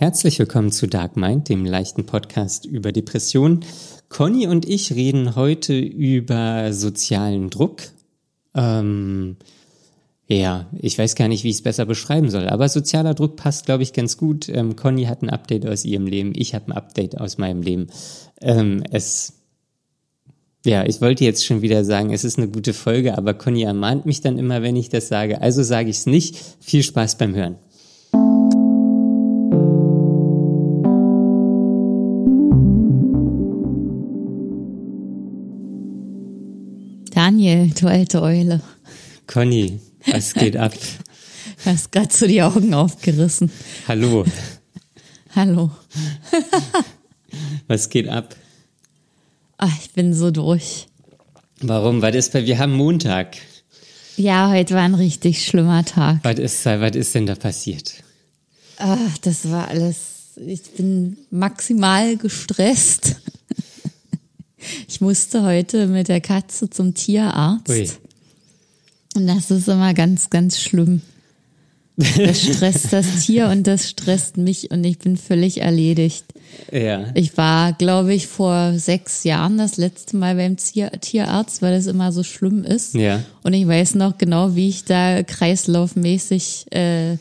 Herzlich willkommen zu Dark Mind, dem leichten Podcast über Depressionen. Conny und ich reden heute über sozialen Druck. Ähm, ja, ich weiß gar nicht, wie ich es besser beschreiben soll, aber sozialer Druck passt, glaube ich, ganz gut. Ähm, Conny hat ein Update aus ihrem Leben, ich habe ein Update aus meinem Leben. Ähm, es, ja, ich wollte jetzt schon wieder sagen, es ist eine gute Folge, aber Conny ermahnt mich dann immer, wenn ich das sage. Also sage ich es nicht. Viel Spaß beim Hören. Daniel, du alte Eule. Conny, was geht ab? Du hast gerade so die Augen aufgerissen. Hallo, Hallo. was geht ab? Ah, ich bin so durch. Warum? Was ist bei, wir haben Montag. Ja, heute war ein richtig schlimmer Tag. Was ist, was ist denn da passiert? Ah, das war alles. Ich bin maximal gestresst. Ich musste heute mit der Katze zum Tierarzt. Ui. Und das ist immer ganz, ganz schlimm. Das stresst das Tier und das stresst mich und ich bin völlig erledigt. Ja. Ich war, glaube ich, vor sechs Jahren das letzte Mal beim Tier Tierarzt, weil das immer so schlimm ist. Ja. Und ich weiß noch genau, wie ich da kreislaufmäßig äh,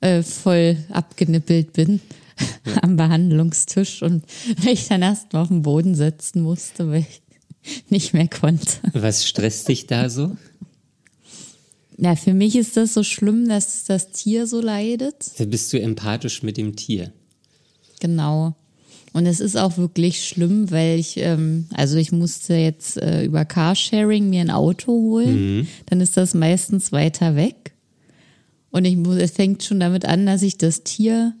äh, voll abgenippelt bin am Behandlungstisch und ich dann erst mal auf den Boden setzen musste, weil ich nicht mehr konnte. Was stresst dich da so? Ja, für mich ist das so schlimm, dass das Tier so leidet. Da bist du empathisch mit dem Tier. Genau. Und es ist auch wirklich schlimm, weil ich, ähm, also ich musste jetzt äh, über Carsharing mir ein Auto holen. Dann ist das meistens weiter weg. Und ich muss, es fängt schon damit an, dass ich das Tier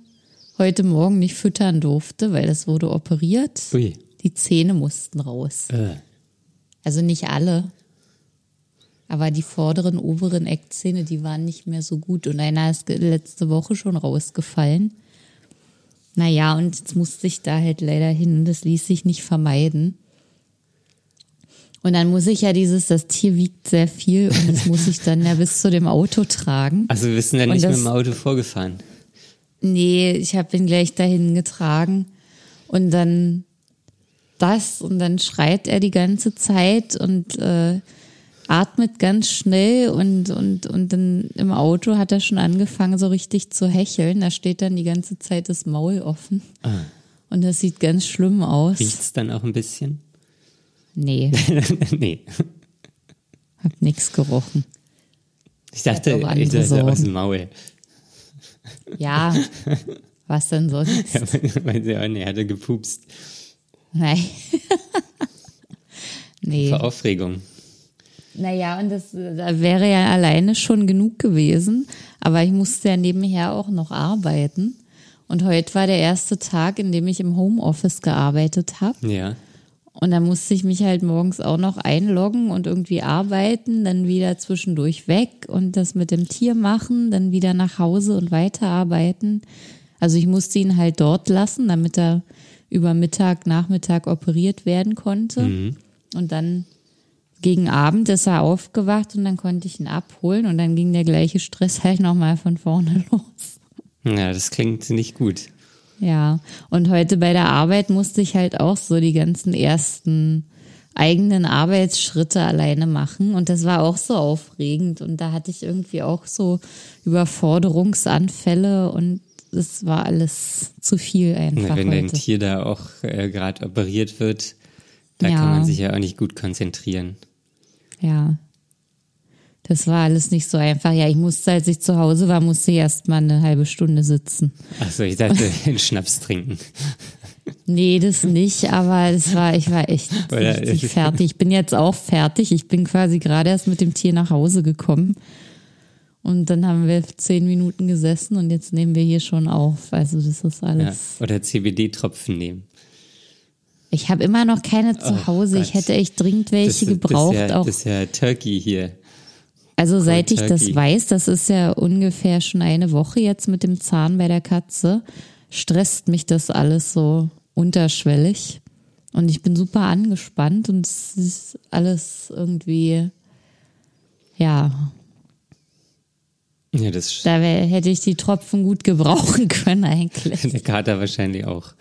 heute Morgen nicht füttern durfte, weil es wurde operiert. Ui. Die Zähne mussten raus. Äh. Also nicht alle. Aber die vorderen, oberen Eckzähne, die waren nicht mehr so gut. Und einer ist letzte Woche schon rausgefallen. Naja, und jetzt musste ich da halt leider hin. Das ließ sich nicht vermeiden. Und dann muss ich ja dieses, das Tier wiegt sehr viel und das muss ich dann ja bis zu dem Auto tragen. Also wir sind ja nicht mit das- dem Auto vorgefahren. Nee, ich habe ihn gleich dahin getragen und dann das und dann schreit er die ganze Zeit und äh, atmet ganz schnell und, und, und dann im Auto hat er schon angefangen so richtig zu hecheln. Da steht dann die ganze Zeit das Maul offen. Und das sieht ganz schlimm aus. Riecht's dann auch ein bisschen? Nee, nee. hab nix gerochen. Ich dachte, ich dachte aus dem Maul. Ja, was denn sonst? Ja, weil sie auch, nee, er hatte gepupst. Nein. nee. Vor Aufregung. Naja, und das da wäre ja alleine schon genug gewesen, aber ich musste ja nebenher auch noch arbeiten. Und heute war der erste Tag, in dem ich im Homeoffice gearbeitet habe. Ja. Und da musste ich mich halt morgens auch noch einloggen und irgendwie arbeiten, dann wieder zwischendurch weg und das mit dem Tier machen, dann wieder nach Hause und weiterarbeiten. Also ich musste ihn halt dort lassen, damit er über Mittag, Nachmittag operiert werden konnte. Und dann gegen Abend ist er aufgewacht und dann konnte ich ihn abholen und dann ging der gleiche Stress halt nochmal von vorne los. Ja, das klingt nicht gut. Ja, und heute bei der Arbeit musste ich halt auch so die ganzen ersten eigenen Arbeitsschritte alleine machen und das war auch so aufregend und da hatte ich irgendwie auch so Überforderungsanfälle und es war alles zu viel einfach wenn dein heute. Tier da auch äh, gerade operiert wird, da Ja. kann man sich ja auch nicht gut konzentrieren. Ja. Das war alles nicht so einfach. Ja, ich musste, als ich zu Hause war, musste ich erst mal eine halbe Stunde sitzen. Achso, ich dachte, einen Schnaps trinken. Nee, das nicht, aber es war, ich war echt Oder- richtig fertig. Ich bin jetzt auch fertig. Ich bin quasi gerade erst mit dem Tier nach Hause gekommen. Und dann haben wir zehn Minuten gesessen und jetzt nehmen wir hier schon auf. Also das ist Ja. alles. Oder CBD-Tropfen nehmen. Ich habe immer noch keine zu Oh Hause. Gott. Ich hätte echt dringend welche das, gebraucht. Das ist, ja, auch. das ist ja Turkey hier. Also seit ich das weiß, das ist ja ungefähr schon eine Woche jetzt mit dem Zahn bei der Katze, stresst mich das alles so unterschwellig. Und ich bin super angespannt und es ist alles irgendwie, ja, Ja, das Da wär, hätte ich die Tropfen gut gebrauchen können eigentlich. der Kater wahrscheinlich auch.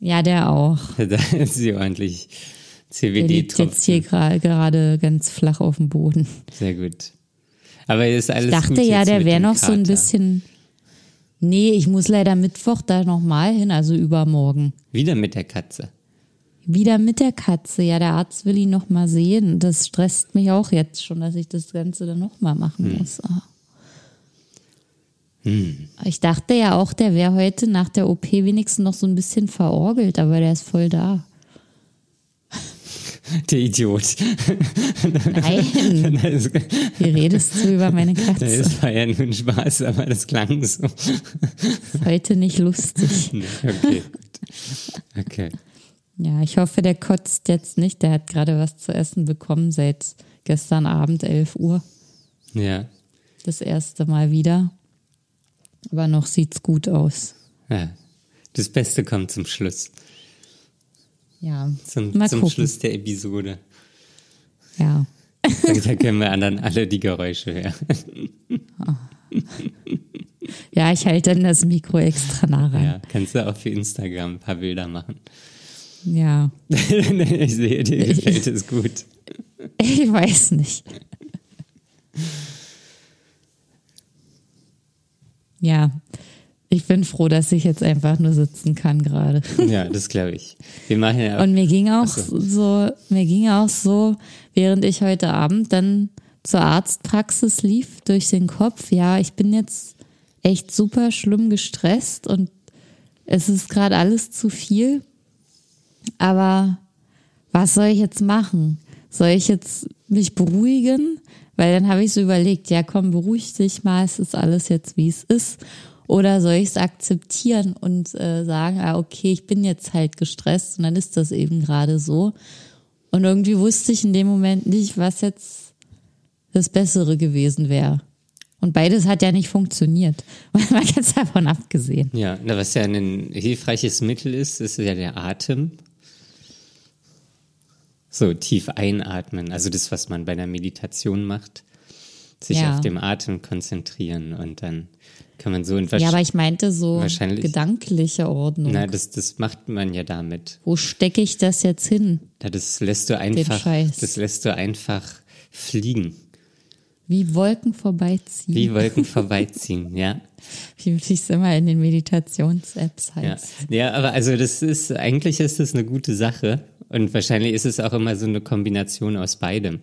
Ja, der auch. Da ist sie ordentlich Der liegt jetzt hier gra- gerade ganz flach auf dem Boden. Sehr gut. Aber ist alles Ich dachte ja, der wäre noch so ein Kater. bisschen. Nee, ich muss leider Mittwoch da nochmal hin, also übermorgen. Wieder mit der Katze. Wieder mit der Katze. Ja, der Arzt will ihn noch mal sehen. Das stresst mich auch jetzt schon, dass ich das Ganze dann noch mal machen muss. Ah. Ich dachte ja auch, der wäre heute nach der OP wenigstens noch so ein bisschen verorgelt, aber der ist voll da. Der Idiot. Nein, Das, wie redest du über meine Katze? das war ja nur ein Spaß, aber das klang so. Heute nicht lustig. Okay, gut. Okay. Ja, ich hoffe, der kotzt jetzt nicht. Der hat gerade was zu essen bekommen seit gestern Abend 11 Uhr. Ja. Das erste Mal wieder. Aber noch sieht's gut aus. ja. Das Beste kommt zum Schluss. Ja, Zum, zum gucken. Schluss der Episode. Ja, Da, da können wir dann alle die Geräusche hören. ja, ich halte dann das Mikro extra nah ran. Ja, kannst du auch für Instagram ein paar Bilder machen. Ja, ich sehe, dir gefällt es gut. ich weiß nicht. Ja, ich bin froh, dass ich jetzt einfach nur sitzen kann gerade. Ja, das glaube ich. Wir machen ja Und mir ging auch so. so, mir ging auch so, während ich heute Abend dann zur Arztpraxis lief, durch den Kopf, ja, ich bin jetzt echt super schlimm gestresst und es ist gerade alles zu viel. Aber was soll ich jetzt machen? Soll ich jetzt mich beruhigen? Weil dann habe ich so überlegt, ja komm, beruhig dich mal, es ist alles jetzt, wie es ist. Oder soll ich es akzeptieren und äh, sagen, ah, okay, ich bin jetzt halt gestresst und dann ist das eben gerade so. Und irgendwie wusste ich in dem Moment nicht, was jetzt das Bessere gewesen wäre. Und beides hat ja nicht funktioniert. Mal ganz davon abgesehen. Ja, na, was ja ein hilfreiches Mittel ist, ist ja der Atem. So tief einatmen, also das, was man bei der Meditation macht, sich Ja. auf dem Atem konzentrieren und dann kann man so in Ja, aber ich meinte so Wahrscheinlich- gedankliche Ordnung. na, das, das macht man ja damit. Wo stecke ich das jetzt hin? Na, Das lässt du einfach, das lässt du einfach fliegen, Wie Wolken vorbeiziehen. wie Wolken vorbeiziehen, ja. Wie es immer in den Meditations-Apps Ja. heißt. ja, aber also das ist, eigentlich ist das eine gute Sache. Und wahrscheinlich ist es auch immer so eine Kombination aus beidem.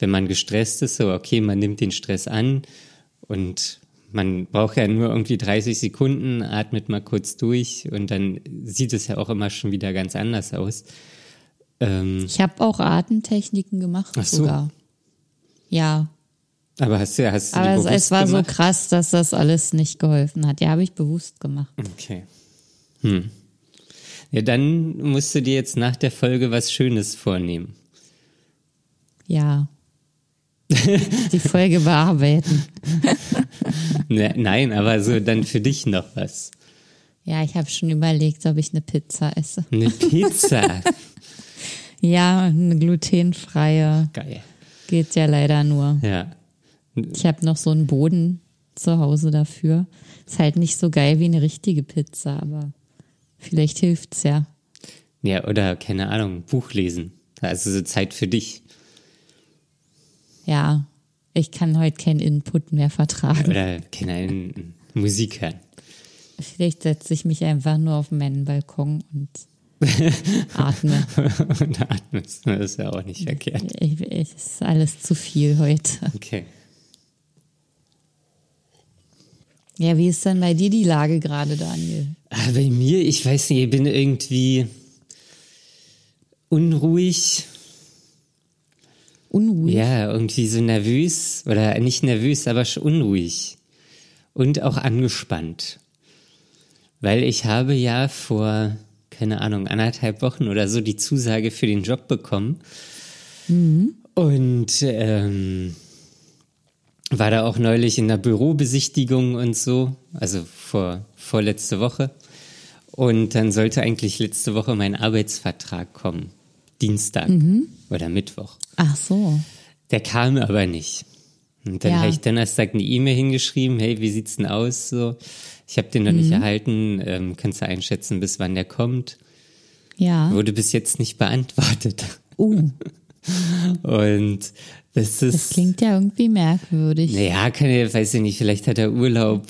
Wenn man gestresst ist, so okay, man nimmt den Stress an und man braucht ja nur irgendwie 30 Sekunden, atmet mal kurz durch und dann sieht es ja auch immer schon wieder ganz anders aus. Ähm, Ich habe auch Atemtechniken gemacht Ach so. sogar. Ja, aber hast du, hast du die aber es, es war so gemacht? krass, dass das alles nicht geholfen hat. Ja, habe ich bewusst gemacht. Okay. Hm. Ja, dann musst du dir jetzt nach der Folge was Schönes vornehmen. Ja. Die Folge bearbeiten. Ne, nein, aber so dann für dich noch was. Ja, ich habe schon überlegt, ob ich eine Pizza esse. Eine Pizza. Ja, eine glutenfreie. Geil. Geht ja leider nur. Ja. Ich habe noch so einen Boden zu Hause dafür. Ist halt nicht so geil wie eine richtige Pizza, aber vielleicht hilft's ja. Ja, oder keine Ahnung, Buch lesen. Also so Zeit für dich. Ja, ich kann heute keinen Input mehr vertragen. Oder keine Musik hören. Vielleicht setze ich mich einfach nur auf meinen Balkon und atme. Und atmest. Das ist ja auch nicht verkehrt. Ich, ich, ist alles zu viel heute. Okay. Ja, wie ist denn bei dir die Lage gerade, Daniel? Ah, bei mir, ich weiß nicht, ich bin irgendwie unruhig. Unruhig. Ja, irgendwie so nervös. Oder nicht nervös, aber schon unruhig. Und auch angespannt. Weil ich habe ja vor, keine Ahnung, anderthalb Wochen oder so die Zusage für den Job bekommen. Und ähm, war da auch neulich in der Bürobesichtigung und so, also vor vorletzte Woche. Und dann sollte eigentlich letzte Woche mein Arbeitsvertrag kommen. Dienstag oder Mittwoch. Ach so. Der kam aber nicht. Und dann Ja. habe ich Donnerstag eine E-Mail hingeschrieben, hey, wie sieht's denn aus? So, ich habe den noch nicht erhalten, ähm, kannst du einschätzen, bis wann der kommt? Ja. Wurde bis jetzt nicht beantwortet. Uh, Und das ist. das klingt ja irgendwie merkwürdig. Naja, kann ja, weiß ich nicht, vielleicht hat er Urlaub.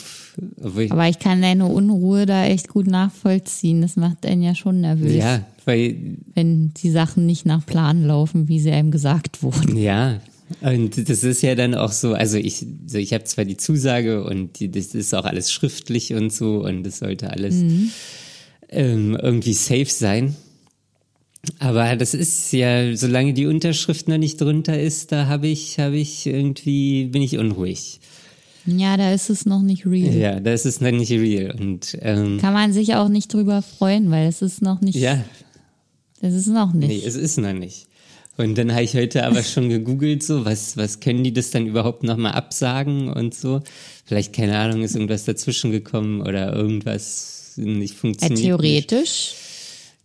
Obwohl ich, Aber ich kann deine Unruhe da echt gut nachvollziehen. Das macht einen ja schon nervös, ja, weil, wenn die Sachen nicht nach Plan laufen, wie sie einem gesagt wurden. ja. Und das ist ja dann auch so, also ich, so ich habe zwar die Zusage und die, das ist auch alles schriftlich und so und das sollte alles ähm, irgendwie safe sein. Aber das ist ja, solange die Unterschrift noch nicht drunter ist, da habe ich, habe ich irgendwie, bin ich unruhig. Ja, da ist es noch nicht real. Ja, das ist noch nicht real. Und ähm, Kann man sich auch nicht drüber freuen, weil es ist noch nicht. ja, Es ist noch nicht. Nee, es ist noch nicht. Und dann habe ich heute aber schon gegoogelt, so, was, was können die das dann überhaupt nochmal absagen und so. Vielleicht, keine Ahnung, ist irgendwas dazwischen gekommen oder irgendwas nicht Ja, funktioniert. theoretisch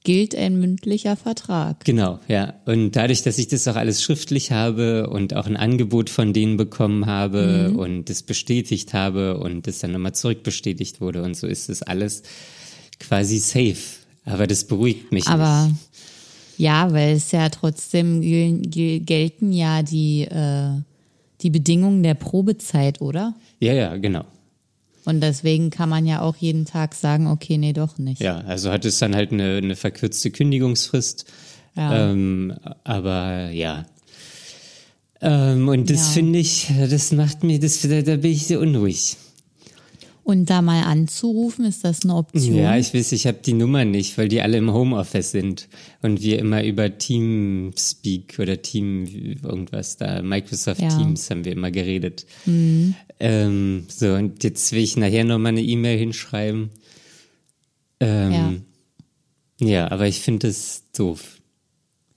gilt ein mündlicher Vertrag. Genau, ja. Und dadurch, dass ich das auch alles schriftlich habe und auch ein Angebot von denen bekommen habe Mhm. und das bestätigt habe und das dann nochmal zurückbestätigt wurde und so ist das alles quasi safe. Aber das beruhigt mich Aber nicht. ja, weil es ja trotzdem gel gel gelten ja die, äh, die Bedingungen der Probezeit, oder? Ja, ja, genau. Und deswegen kann man ja auch jeden Tag sagen, okay, nee, doch nicht. Ja, also hat es dann halt eine, eine verkürzte Kündigungsfrist. Ja. Ähm, aber ja. Ähm, und das Ja. finde ich, das macht mir, das, da, da bin ich sehr unruhig. Und da mal anzurufen, ist das eine Option? Ja, ich weiß, ich habe die Nummer nicht, weil die alle im Homeoffice sind und wir immer über Teamspeak oder Team irgendwas da, Microsoft Ja. Teams haben wir immer geredet. Ähm, so, und jetzt will ich nachher nochmal eine E-Mail hinschreiben. Ähm, ja. aber ich finde das doof.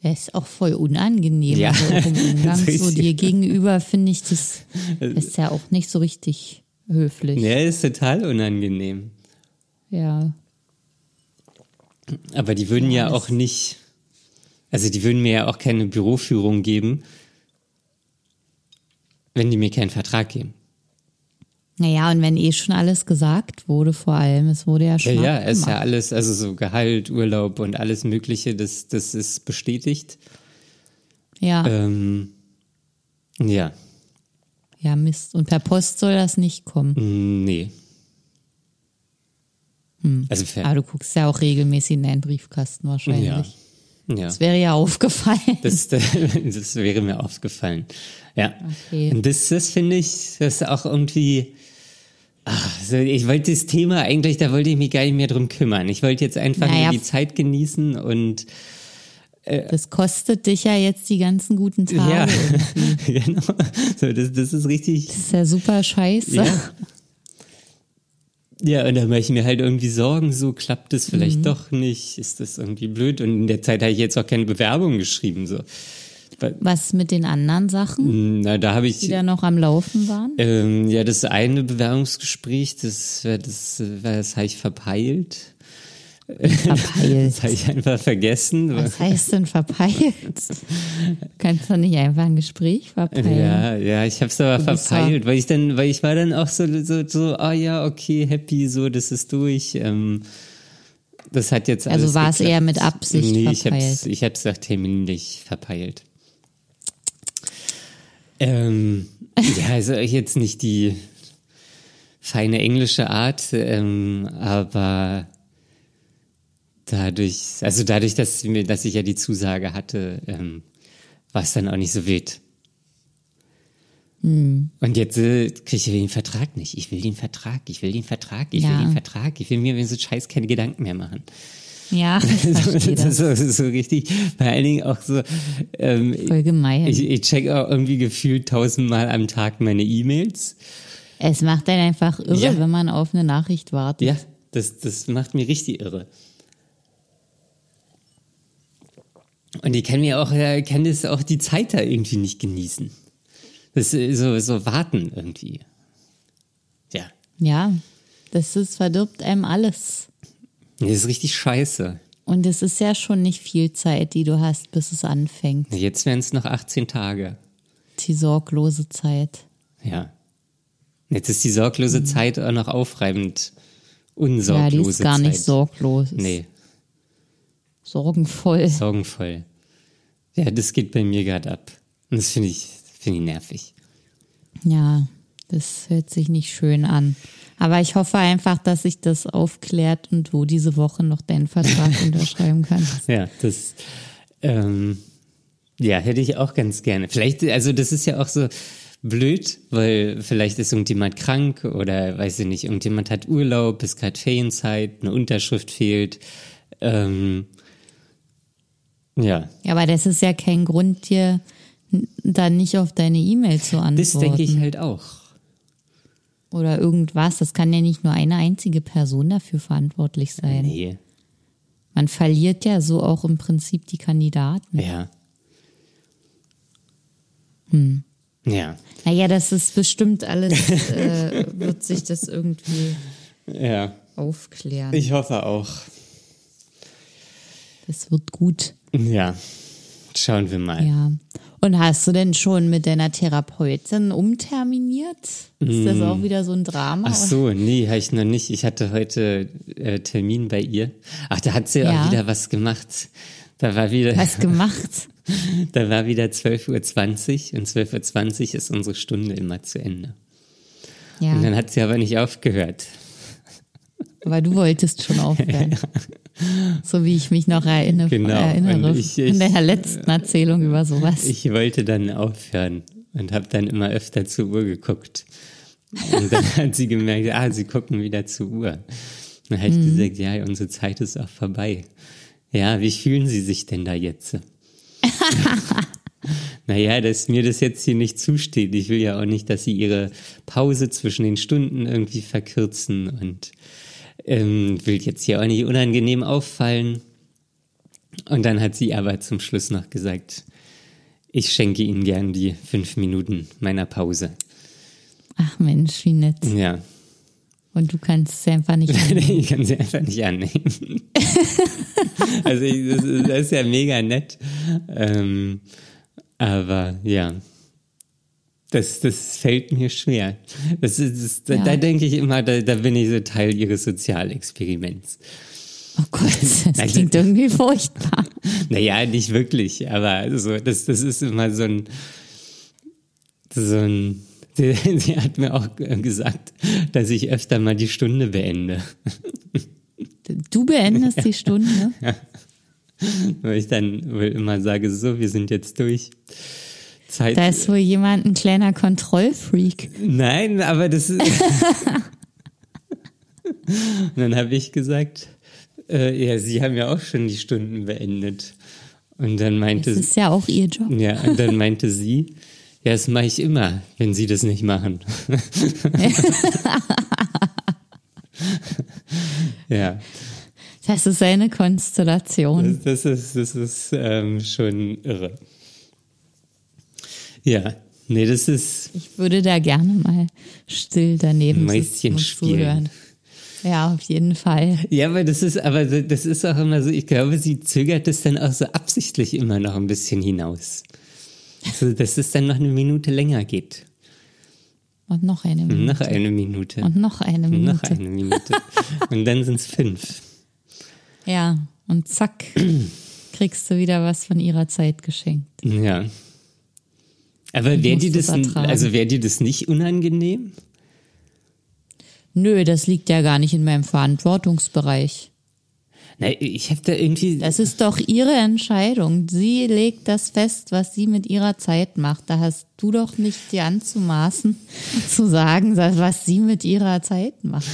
Das ist auch voll unangenehm. Ja. Also im Umgang So ja. dir gegenüber finde ich das, das ist ja auch nicht so richtig höflich. Ja, ist total unangenehm. Ja. Aber die würden ja, Ja, auch nicht, also die würden mir ja auch keine Büroführung geben, wenn die mir keinen Vertrag geben. Naja, und wenn eh schon alles gesagt wurde, vor allem, es wurde ja Ja, schon ja, ist ja alles, also so Gehalt, Urlaub und alles Mögliche, das, das ist bestätigt. Ja, Ähm, ja, ja, Mist. Und per Post soll das nicht kommen. mm, nee. Also fair. Aber du guckst ja auch regelmäßig in deinen Briefkasten wahrscheinlich. ja. Ja. Das wäre ja aufgefallen. Das, das wäre mir aufgefallen. Ja. Okay. Und das, das finde ich, das ist auch irgendwie. Ach, ich wollte das Thema eigentlich, da wollte ich mich gar nicht mehr drum kümmern. Ich wollte jetzt einfach Naja. die Zeit genießen und Das kostet dich ja jetzt die ganzen guten Tage. ja, Das genau. So, das, das ist richtig. ist ja super scheiße. Ja. Ja, und da mache ich mir halt irgendwie Sorgen, so klappt es vielleicht doch nicht, ist das irgendwie blöd. Und in der Zeit habe ich jetzt auch keine Bewerbung geschrieben. So. Was mit den anderen Sachen, Na, da habe die ich da noch am Laufen waren? ähm, ja das eine Bewerbungsgespräch, das, war- das, äh, war- das habe ich verpeilt. Verpeilt. Das habe ich einfach vergessen. Was heißt denn verpeilt? Kannst du nicht einfach ein Gespräch verpeilen? Ja, ja, ich habe es aber Du verpeilt, weil ich dann, weil ich war dann auch so, so, so, ah ja, okay, happy, so, das ist durch. Ähm, das hat jetzt Also war es eher mit Absicht nee, ich verpeilt? hab's, ich hab's auch terminlich verpeilt. Ähm, ja, also jetzt nicht die feine englische Art, ähm, aber dadurch, also dadurch, dass, mir, dass ich ja die Zusage hatte, ähm, war es dann auch nicht so wild. Hm. Und jetzt äh, kriege ich den Vertrag nicht. Ich will den Vertrag, ich will den Vertrag, ich will Ja. den Vertrag. Ich will mir so Scheiß keine Gedanken mehr machen. Ja, das so, das ist so richtig, vor allen Dingen auch so, ähm, Voll gemein. ich, ich check auch irgendwie gefühlt tausendmal am Tag meine E-Mails. es macht einen einfach irre, Ja. wenn man auf eine Nachricht wartet. Ja, das, das macht mich richtig irre. Und ich kann mir auch, äh, kann das auch die Zeit da irgendwie nicht genießen. Das ist so, so warten irgendwie. Ja, Ja, das ist, verdirbt einem alles. das ist richtig scheiße. Und es ist ja schon nicht viel Zeit, die du hast, bis es anfängt. Jetzt wären es noch 18 Tage. Die sorglose Zeit. Ja. Jetzt ist die sorglose Zeit auch noch aufreibend. Mhm. Ja, Unsorglose die ist gar nicht Zeit. sorglos. ist Nee, Sorgenvoll. sorgenvoll. Ja, das geht bei mir gerade ab. Und das finde ich, finde ich nervig. Ja, das hört sich nicht schön an. Aber ich hoffe einfach, dass sich das aufklärt und du diese Woche noch deinen Vertrag unterschreiben kannst. Ja, das, ähm, ja, hätte ich auch ganz gerne. Vielleicht, also das ist ja auch so blöd, weil vielleicht ist irgendjemand krank oder weiß ich nicht, irgendjemand hat Urlaub, ist gerade Ferienzeit, eine Unterschrift fehlt. Ähm, ja, Ja, aber das ist ja kein Grund, dir dann nicht auf deine E-Mail zu antworten. das denke ich halt auch. Oder irgendwas. Das kann ja nicht nur eine einzige Person dafür verantwortlich sein. Nee, Man verliert ja so auch im Prinzip die Kandidaten. ja. Hm. Ja, Naja, das ist bestimmt alles, äh, wird sich das irgendwie ja. aufklären. Ich hoffe auch. Das wird gut. Ja, schauen wir mal. Ja. Und hast du denn schon mit deiner Therapeutin umterminiert? Ist das auch wieder so ein Drama? Ach so, nee, habe ich noch nicht. Ich hatte heute äh, Termin bei ihr. Ach, da hat sie Ja. auch wieder was gemacht. Da war wieder, Was gemacht? da war wieder 12.20 Uhr und 12.20 Uhr ist unsere Stunde immer zu Ende. Und Ja, dann hat sie aber nicht aufgehört. aber du wolltest schon aufhören. So wie ich mich noch erinnere, Genau. erinnere Und ich- in ich- der letzten Erzählung über sowas. Ich wollte dann aufhören und habe dann immer öfter zur Uhr geguckt. Und dann hat sie gemerkt, ah, sie gucken wieder zur Uhr. Dann habe ich Mhm. gesagt, ja, unsere Zeit ist auch vorbei. Ja, wie fühlen Sie sich denn da jetzt? naja, dass mir das jetzt hier nicht zusteht. Ich will ja auch nicht, dass Sie Ihre Pause zwischen den Stunden irgendwie verkürzen und ähm, will jetzt hier auch nicht unangenehm auffallen. Und dann hat sie aber zum Schluss noch gesagt, ich schenke Ihnen gern die fünf Minuten meiner Pause. Ach Mensch, wie nett. Ja, Und du kannst es einfach nicht. annehmen. ich kann sie einfach nicht annehmen. also ich, das, ist, das ist ja mega nett. Ähm, aber ja, das, das fällt mir schwer. Das ist, das, da, Ja. da denke ich immer, da, da bin ich so Teil ihres Sozialexperiments. Oh Gott, das Nein, klingt irgendwie furchtbar. Naja, nicht wirklich, aber so, das, das ist immer so ein, so ein, sie, sie hat mir auch gesagt, dass ich öfter mal die Stunde beende. Du beendest die Stunde. Weil ich dann wohl immer sage, so, wir sind jetzt durch. Zeit. Da ist wohl jemand ein kleiner Kontrollfreak. Nein, aber das ist. Dann habe ich gesagt, äh, ja, Sie haben ja auch schon die Stunden beendet. Und dann meinte Das ist ja auch ihr Job. Ja, und dann meinte sie, ja, das mache ich immer, wenn Sie das nicht machen. ja, Das ist eine Konstellation. das, das ist, das ist ähm, schon irre. Ja, nee, das ist Ich würde da gerne mal still daneben Mäuschen sitzen und spielen. zuhören. Ja, auf jeden Fall. Ja, aber das ist, aber das ist auch immer so, ich glaube, sie zögert es dann auch so absichtlich immer noch ein bisschen hinaus. So, dass es dann noch eine Minute länger geht. Und noch eine Minute. Noch eine Minute. Und noch eine Minute. Noch eine Minute. Und dann sind es fünf. Ja, und zack, kriegst du wieder was von ihrer Zeit geschenkt. Ja. Aber wäre dir das, also wäre dir das nicht unangenehm? Nö, das liegt ja gar nicht in meinem Verantwortungsbereich. Na, ich habe da irgendwie. Das ist doch ihre Entscheidung. Sie legt das fest, was sie mit ihrer Zeit macht. Da hast du doch nicht dir anzumaßen, zu sagen, was sie mit ihrer Zeit macht.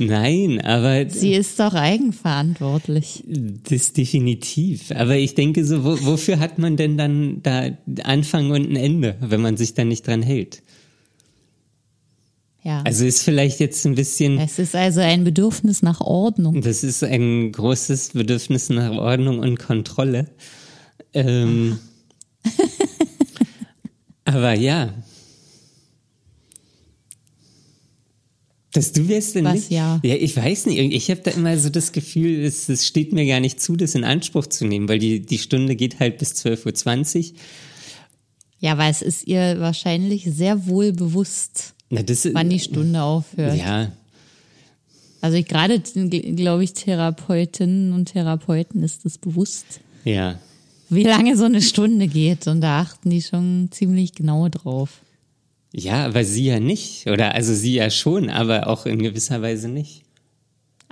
Nein, aber Sie ist doch eigenverantwortlich. das definitiv. Aber ich denke so, wo, wofür hat man denn dann da Anfang und ein Ende, wenn man sich da nicht dran hält? Ja. Also ist vielleicht jetzt ein bisschen. es ist also ein Bedürfnis nach Ordnung. Das ist ein großes Bedürfnis nach Ordnung und Kontrolle. Ähm, aber ja. Dass du wärst denn Was, nicht? ja? Ja, ich weiß nicht. Ich habe da immer so das Gefühl, es, es steht mir gar nicht zu, das in Anspruch zu nehmen, weil die, die Stunde geht halt bis 12.20 Uhr. Ja, aber es ist ihr wahrscheinlich sehr wohl bewusst, Na, das, wann die Stunde aufhört. ja, Also ich gerade, glaube ich, Therapeutinnen und Therapeuten ist es bewusst, ja. wie lange so eine Stunde geht. Und da achten die schon ziemlich genau drauf. Ja, aber sie ja nicht. Oder also sie ja schon, aber auch in gewisser Weise nicht.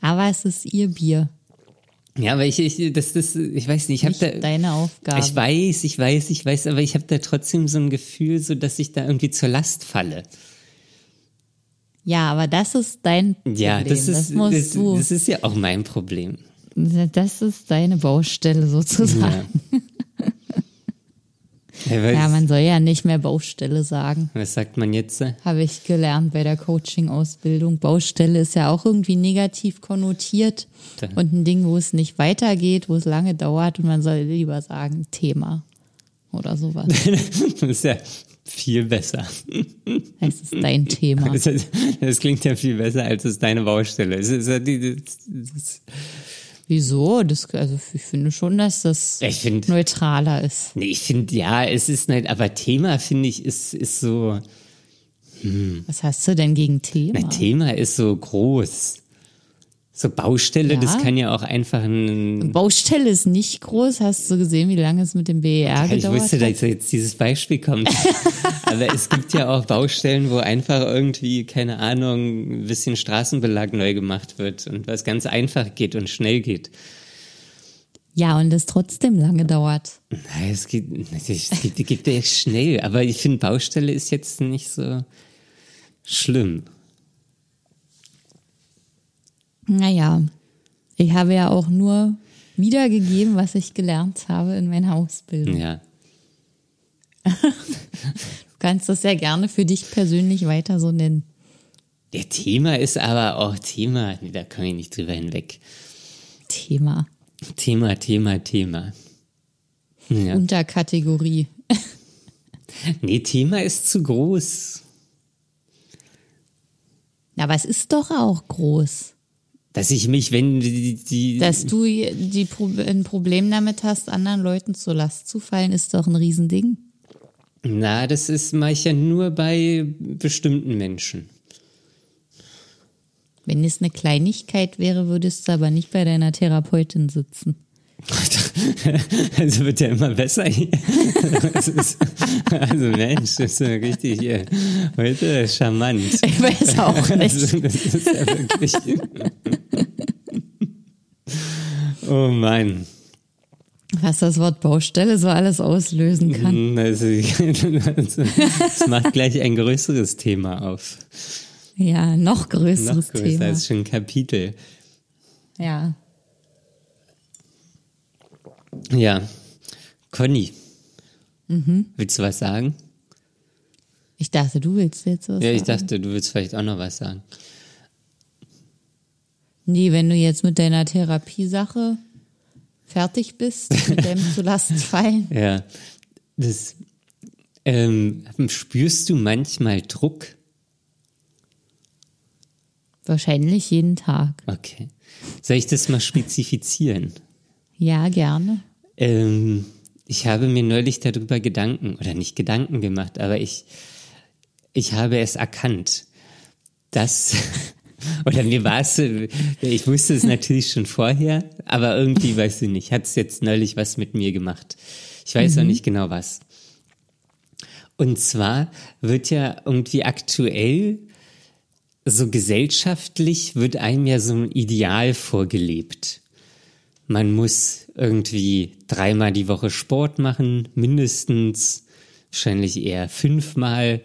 Aber es ist ihr Bier, Ja, aber ich, ich das, das, ich weiß nicht, ich habe da. deine Aufgabe. Ich weiß, ich weiß, ich weiß, aber ich habe da trotzdem so ein Gefühl, so dass ich da irgendwie zur Last falle. Ja, aber das ist dein Problem. Ja, das ist, musst das, du. das ist ja auch mein Problem. Das ist deine Baustelle sozusagen. Ja. Weil- Ja, man soll ja nicht mehr Baustelle sagen. was sagt man jetzt? Habe ich gelernt bei der Coaching-Ausbildung. Baustelle ist ja auch irgendwie negativ konnotiert Da- und ein Ding, wo es nicht weitergeht, wo es lange dauert und man soll lieber sagen Thema oder sowas. Das ist ja viel besser. Es ist dein Thema. Das, das klingt ja viel besser, als es deine Baustelle ist. Wieso? Das, also ich finde schon, dass das Ich finde, neutraler ist. nee, ich finde, ja, es ist nicht, aber Thema, finde ich, ist, ist so, Was hast du denn gegen Thema? na, Thema ist so groß. So Baustelle, Ja. das kann ja auch einfach ein, Baustelle ist nicht groß. Hast du gesehen, wie lange es mit dem BER Ja, ich gedauert wusste, hat? dass jetzt dieses Beispiel kommt. Aber es gibt ja auch Baustellen, wo einfach irgendwie, keine Ahnung, ein bisschen Straßenbelag neu gemacht wird und was ganz einfach geht und schnell geht. Ja, und es trotzdem lange dauert. Nein, es geht, es geht, es geht ja schnell, aber ich finde, Baustelle ist jetzt nicht so schlimm. Naja, ich habe ja auch nur wiedergegeben, was ich gelernt habe in meiner Ausbildung. Ja. Du kannst das ja gerne für dich persönlich weiter so nennen. Der Thema ist aber auch Thema, nee, da komme ich nicht drüber hinweg. Thema. Thema, Thema, Thema. Ja. Unterkategorie. Nee, Thema ist zu groß. Aber es ist doch auch groß, Dass ich mich, wenn die, die dass du die Pro ein Problem damit hast, anderen Leuten zur Last zu fallen, ist doch ein Riesending. Na, das ist mache ich ja nur bei bestimmten Menschen. Wenn es eine Kleinigkeit wäre, würdest du aber nicht bei deiner Therapeutin sitzen. Also wird ja immer besser hier. Ist, also Mensch, das ist ja richtig hier. Heute charmant. Ich weiß auch nicht. Also, das ist ja wirklich. Oh Mann. Was das Wort Baustelle so alles auslösen kann. Also, das macht gleich ein größeres Thema auf. Ja, noch größeres Noch größer Thema. als schon ein Kapitel. Ja. Ja. Conny. Mhm. Willst du was sagen? Ich dachte, du willst jetzt was Ja, ich sagen. dachte, du willst vielleicht auch noch was sagen. Nee, wenn du jetzt mit deiner Therapiesache fertig bist, mit deinem zu Last fallen. Ja. Das, ähm, spürst du manchmal Druck? Wahrscheinlich jeden Tag. Okay. Soll ich das mal spezifizieren? Ja, gerne. Ähm, ich habe mir neulich darüber Gedanken, oder nicht Gedanken gemacht, aber ich, ich habe es erkannt, dass, oder mir war es, ich wusste es natürlich schon vorher, aber irgendwie, weiß ich nicht, hat es jetzt neulich was mit mir gemacht. Ich weiß auch nicht genau was. Und zwar wird ja irgendwie aktuell so gesellschaftlich wird einem ja so ein Ideal vorgelebt. Man muss irgendwie dreimal die Woche Sport machen, mindestens, wahrscheinlich eher fünfmal.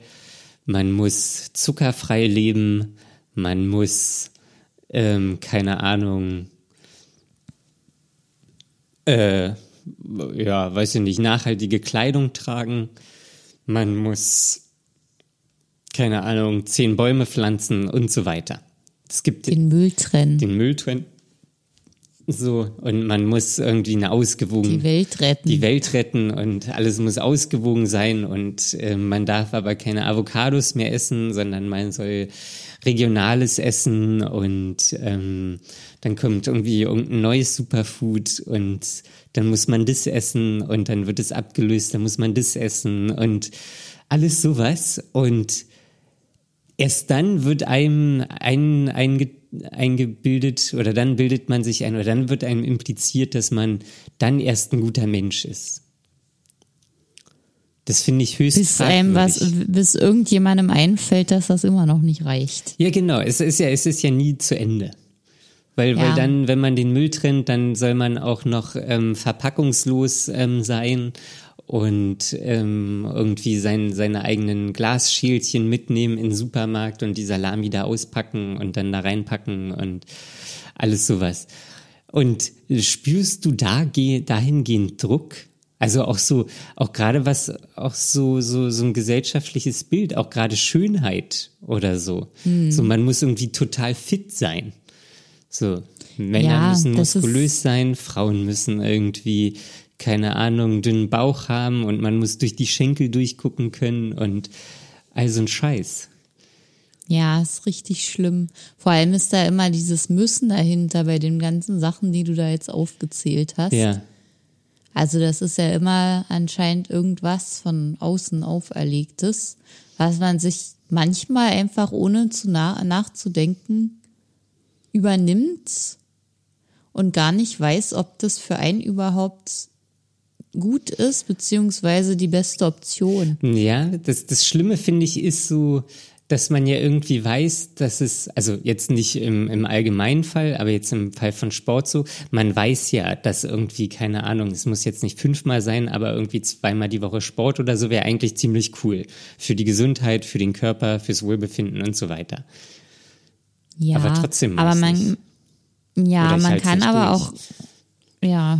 Man muss zuckerfrei leben, man muss, ähm, keine Ahnung, äh, ja, weiß ich nicht, nachhaltige Kleidung tragen. Man muss, keine Ahnung, zehn Bäume pflanzen und so weiter. Es gibt Den Müll trennen. den Müll trennen. So, und man muss irgendwie eine ausgewogen die Welt retten. die Welt retten und alles muss ausgewogen sein und äh, man darf aber keine Avocados mehr essen, sondern man soll regionales Essen und ähm, dann kommt irgendwie irgendein neues Superfood und dann muss man das essen und dann wird es abgelöst, dann muss man das essen und alles sowas und erst dann wird einem ein, ein, eingebildet oder dann bildet man sich ein oder dann wird einem impliziert, dass man dann erst ein guter Mensch ist. Das finde ich höchst bis einem was, bis irgendjemandem einfällt, dass das immer noch nicht reicht. Ja, genau. Es ist ja, es ist ja nie zu Ende. Weil, ja. weil dann, wenn man den Müll trennt, dann soll man auch noch ähm, verpackungslos ähm, sein und ähm, irgendwie sein, seine eigenen Glasschälchen mitnehmen in den Supermarkt und die Salami da auspacken und dann da reinpacken und alles sowas. Und spürst du da dahingehend Druck? Also auch so, auch gerade was, auch so, so, so ein gesellschaftliches Bild, auch gerade Schönheit oder so. Hm. So, man muss irgendwie total fit sein. So, Männer ja, müssen muskulös sein, Frauen müssen irgendwie, keine Ahnung, dünnen Bauch haben und man muss durch die Schenkel durchgucken können und all so ein Scheiß. Ja, ist richtig schlimm. Vor allem ist da immer dieses Müssen dahinter bei den ganzen Sachen, die du da jetzt aufgezählt hast. Ja. Also das ist ja immer anscheinend irgendwas von außen auferlegtes, was man sich manchmal einfach ohne zu na nachzudenken übernimmt und gar nicht weiß, ob das für einen überhaupt gut ist, beziehungsweise die beste Option. Ja, das, das Schlimme finde ich ist so, dass man ja irgendwie weiß, dass es, also jetzt nicht im, im allgemeinen Fall, aber jetzt im Fall von Sport so, man weiß ja, dass irgendwie, keine Ahnung, es muss jetzt nicht fünfmal sein, aber irgendwie zweimal die Woche Sport oder so wäre eigentlich ziemlich cool. Für die Gesundheit, für den Körper, fürs Wohlbefinden und so weiter. Ja, aber trotzdem. Aber man, ja, man kann aber durch. auch, ja.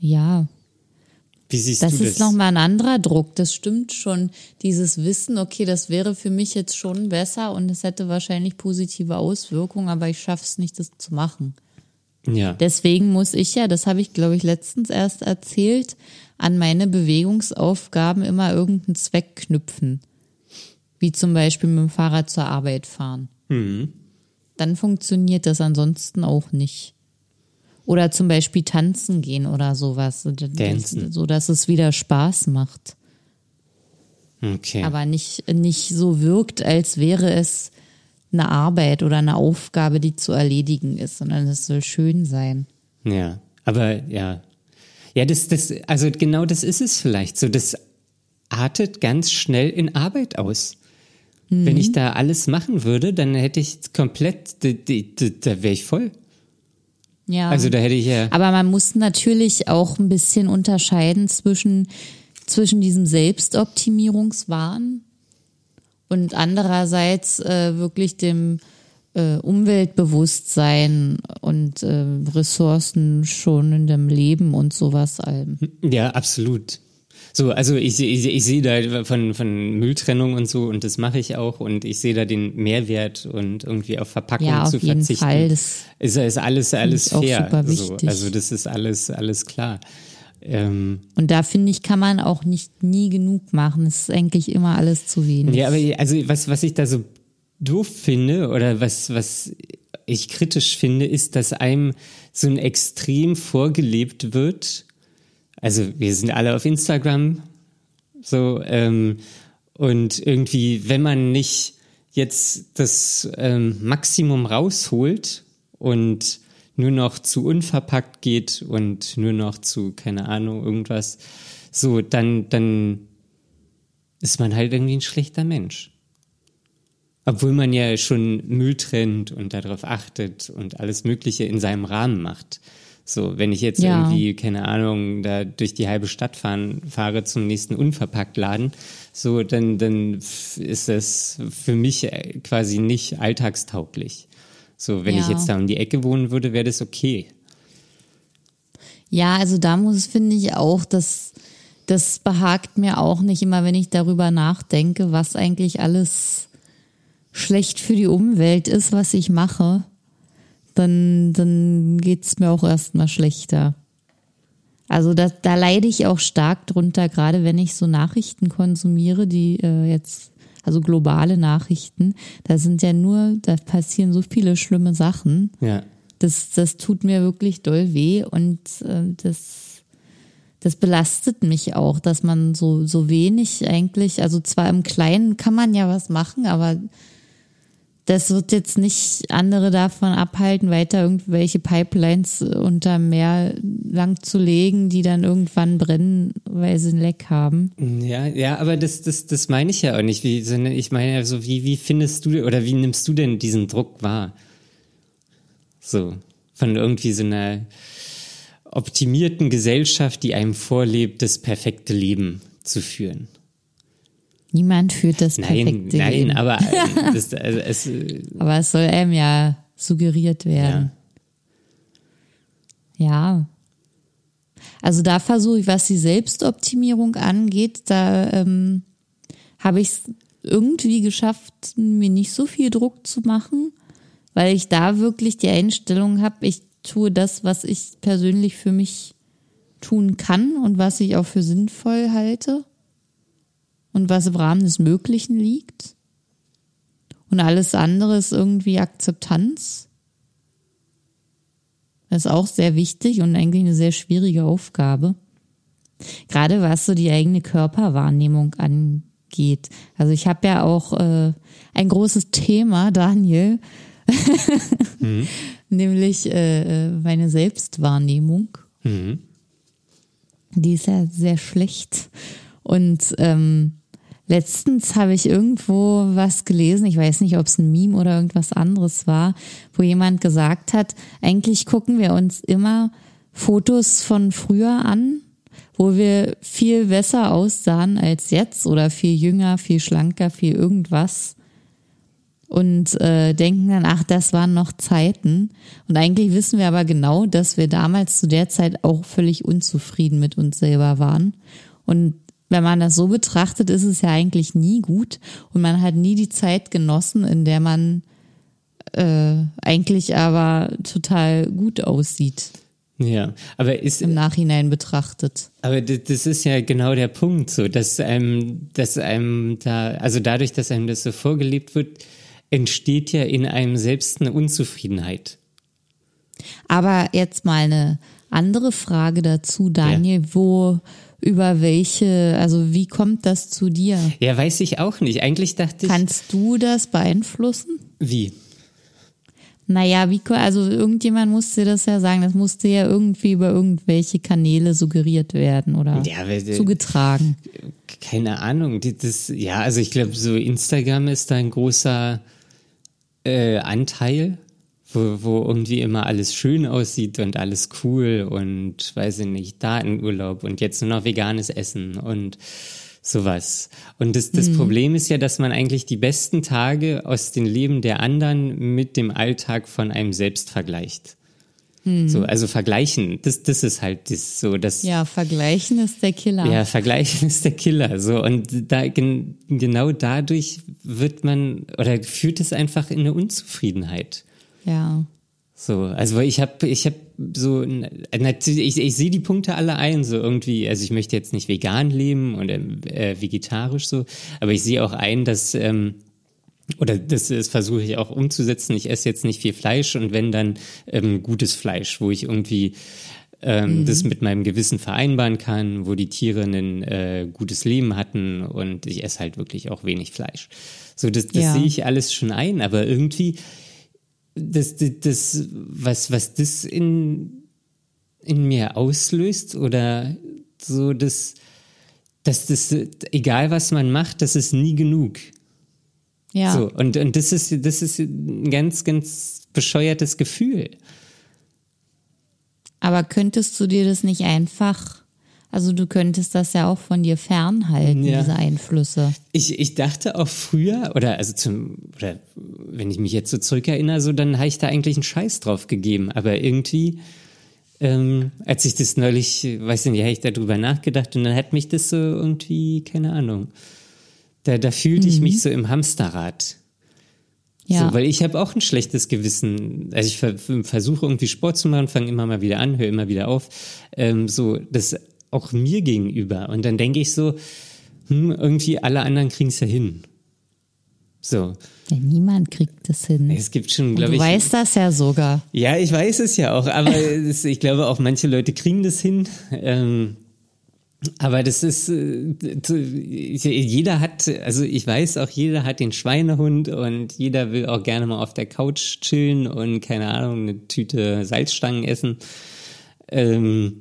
Ja, wie siehst das du das? Das ist nochmal ein anderer Druck, das stimmt schon. Dieses Wissen, okay, das wäre für mich jetzt schon besser und es hätte wahrscheinlich positive Auswirkungen, aber ich schaffe es nicht, das zu machen. Ja. Deswegen muss ich ja, das habe ich, glaube ich, letztens erst erzählt, an meine Bewegungsaufgaben immer irgendeinen Zweck knüpfen. Wie zum Beispiel mit dem Fahrrad zur Arbeit fahren. Mhm. Dann funktioniert das ansonsten auch nicht. Oder zum Beispiel tanzen gehen oder sowas. Dancen. So dass es wieder Spaß macht. Okay. Aber nicht, nicht so wirkt, als wäre es eine Arbeit oder eine Aufgabe, die zu erledigen ist, sondern es soll schön sein. Ja, aber ja. Ja, das, das, also genau das ist es vielleicht so. Das artet ganz schnell in Arbeit aus. Mhm. Wenn ich da alles machen würde, dann hätte ich komplett, da, da, da wäre ich voll. Ja. Also da hätte ich ja. Aber man muss natürlich auch ein bisschen unterscheiden zwischen, zwischen diesem Selbstoptimierungswahn und andererseits äh, wirklich dem äh, Umweltbewusstsein und äh, ressourcenschonendem Leben und sowas allem. Ja, absolut. So, also ich, ich, ich sehe da von, von Mülltrennung und so und das mache ich auch und ich sehe da den Mehrwert und irgendwie auf Verpackung ja, auf zu jeden verzichten. Fall. Das ist, ist alles, alles fair. So, also das ist alles, alles klar. Ähm, und da finde ich, kann man auch nicht nie genug machen. Es ist eigentlich immer alles zu wenig. Ja, aber also was, was ich da so doof finde oder was, was ich kritisch finde, ist, dass einem so ein Extrem vorgelebt wird, also wir sind alle auf Instagram so ähm, und irgendwie, wenn man nicht jetzt das ähm, Maximum rausholt und nur noch zu unverpackt geht und nur noch zu, keine Ahnung, irgendwas, so, dann, dann ist man halt irgendwie ein schlechter Mensch. Obwohl man ja schon Müll trennt und darauf achtet und alles Mögliche in seinem Rahmen macht. So, wenn ich jetzt ja. irgendwie, keine Ahnung, da durch die halbe Stadt fahren, fahre zum nächsten Unverpacktladen, so, dann, dann ist das für mich äh, quasi nicht alltagstauglich. So, wenn ja. ich jetzt da um die Ecke wohnen würde, wäre das okay. Ja, also da muss, finde ich auch, dass das behagt mir auch nicht immer, wenn ich darüber nachdenke, was eigentlich alles schlecht für die Umwelt ist, was ich mache dann, dann geht's mir auch erstmal schlechter. Also da, da leide ich auch stark drunter, gerade wenn ich so Nachrichten konsumiere, die äh, jetzt, also globale Nachrichten, da sind ja nur, da passieren so viele schlimme Sachen. Ja. Das, das tut mir wirklich doll weh und äh, das, das belastet mich auch, dass man so, so wenig eigentlich, also zwar im Kleinen kann man ja was machen, aber das wird jetzt nicht andere davon abhalten, weiter irgendwelche Pipelines unter Meer lang zu legen, die dann irgendwann brennen, weil sie ein Leck haben. Ja, ja, aber das, das, das meine ich ja auch nicht. Wie, sondern ich meine also, wie, wie findest du oder wie nimmst du denn diesen Druck wahr? So, von irgendwie so einer optimierten Gesellschaft, die einem vorlebt, das perfekte Leben zu führen. Niemand führt das perfekte nein, Leben. Nein, aber äh, das, also es, äh, aber es soll einem ja suggeriert werden. Ja. ja. Also da versuche ich, was die Selbstoptimierung angeht, da ähm, habe ich es irgendwie geschafft, mir nicht so viel Druck zu machen, weil ich da wirklich die Einstellung habe, ich tue das, was ich persönlich für mich tun kann und was ich auch für sinnvoll halte und was im Rahmen des Möglichen liegt. Und alles andere ist irgendwie Akzeptanz. Das ist auch sehr wichtig und eigentlich eine sehr schwierige Aufgabe. Gerade was so die eigene Körperwahrnehmung angeht. Also ich habe ja auch äh, ein großes Thema, Daniel, mhm. nämlich äh, äh, meine Selbstwahrnehmung. Mhm. Die ist ja sehr schlecht. Und ähm, Letztens habe ich irgendwo was gelesen, ich weiß nicht, ob es ein Meme oder irgendwas anderes war, wo jemand gesagt hat, eigentlich gucken wir uns immer Fotos von früher an, wo wir viel besser aussahen als jetzt oder viel jünger, viel schlanker, viel irgendwas und äh, denken dann, ach, das waren noch Zeiten. Und eigentlich wissen wir aber genau, dass wir damals zu der Zeit auch völlig unzufrieden mit uns selber waren. Und wenn man das so betrachtet, ist es ja eigentlich nie gut und man hat nie die Zeit genossen, in der man äh, eigentlich aber total gut aussieht. Ja, aber ist im Nachhinein betrachtet. Aber das ist ja genau der Punkt, so dass einem, dass einem da, also dadurch, dass einem das so vorgelebt wird, entsteht ja in einem selbst eine Unzufriedenheit. Aber jetzt mal eine andere Frage dazu, Daniel, ja. wo über welche, also wie kommt das zu dir? Ja, weiß ich auch nicht. Eigentlich dachte ich. Kannst du das beeinflussen? Wie? Naja, wie, also irgendjemand musste das ja sagen, das musste ja irgendwie über irgendwelche Kanäle suggeriert werden oder ja, weil, zugetragen. Keine Ahnung. Das, ja, also ich glaube, so Instagram ist da ein großer äh, Anteil wo, wo irgendwie immer alles schön aussieht und alles cool und weiß ich nicht, Datenurlaub und jetzt nur noch veganes Essen und sowas. Und das, das mhm. Problem ist ja, dass man eigentlich die besten Tage aus dem Leben der anderen mit dem Alltag von einem selbst vergleicht. Mhm. So, also vergleichen, das, das ist halt das so, das. Ja, vergleichen ist der Killer. Ja, vergleichen ist der Killer. So, und da, gen, genau dadurch wird man, oder führt es einfach in eine Unzufriedenheit. Ja. So, also ich habe, ich habe so, natürlich, ich, ich sehe die Punkte alle ein, so irgendwie, also ich möchte jetzt nicht vegan leben oder äh, vegetarisch so, aber ich sehe auch ein, dass, ähm, oder das, das versuche ich auch umzusetzen, ich esse jetzt nicht viel Fleisch und wenn dann ähm, gutes Fleisch, wo ich irgendwie ähm, mhm. das mit meinem Gewissen vereinbaren kann, wo die Tiere ein äh, gutes Leben hatten und ich esse halt wirklich auch wenig Fleisch. So, das, das ja. sehe ich alles schon ein, aber irgendwie das, das, das, was, was das in, in mir auslöst oder so, dass, dass das, egal was man macht, das ist nie genug. Ja. So, und, und das ist, das ist ein ganz, ganz bescheuertes Gefühl. Aber könntest du dir das nicht einfach also du könntest das ja auch von dir fernhalten, ja. diese Einflüsse. Ich, ich dachte auch früher, oder also zum, oder wenn ich mich jetzt so zurückerinnere, so dann habe ich da eigentlich einen Scheiß drauf gegeben. Aber irgendwie, ähm, als ich das neulich, weiß nicht, habe ich darüber nachgedacht und dann hat mich das so irgendwie, keine Ahnung. Da, da fühlte mhm. ich mich so im Hamsterrad. Ja. So, weil ich habe auch ein schlechtes Gewissen. Also ich ver versuche irgendwie Sport zu machen, fange immer mal wieder an, höre immer wieder auf. Ähm, so, das auch mir gegenüber. Und dann denke ich so, hm, irgendwie alle anderen kriegen es ja hin. So. Ja, niemand kriegt das hin. Es gibt schon, glaube du ich. weißt das ja sogar. Ja, ich weiß es ja auch, aber es, ich glaube auch manche Leute kriegen das hin. Ähm, aber das ist, äh, jeder hat, also ich weiß auch, jeder hat den Schweinehund und jeder will auch gerne mal auf der Couch chillen und keine Ahnung, eine Tüte Salzstangen essen. Ähm,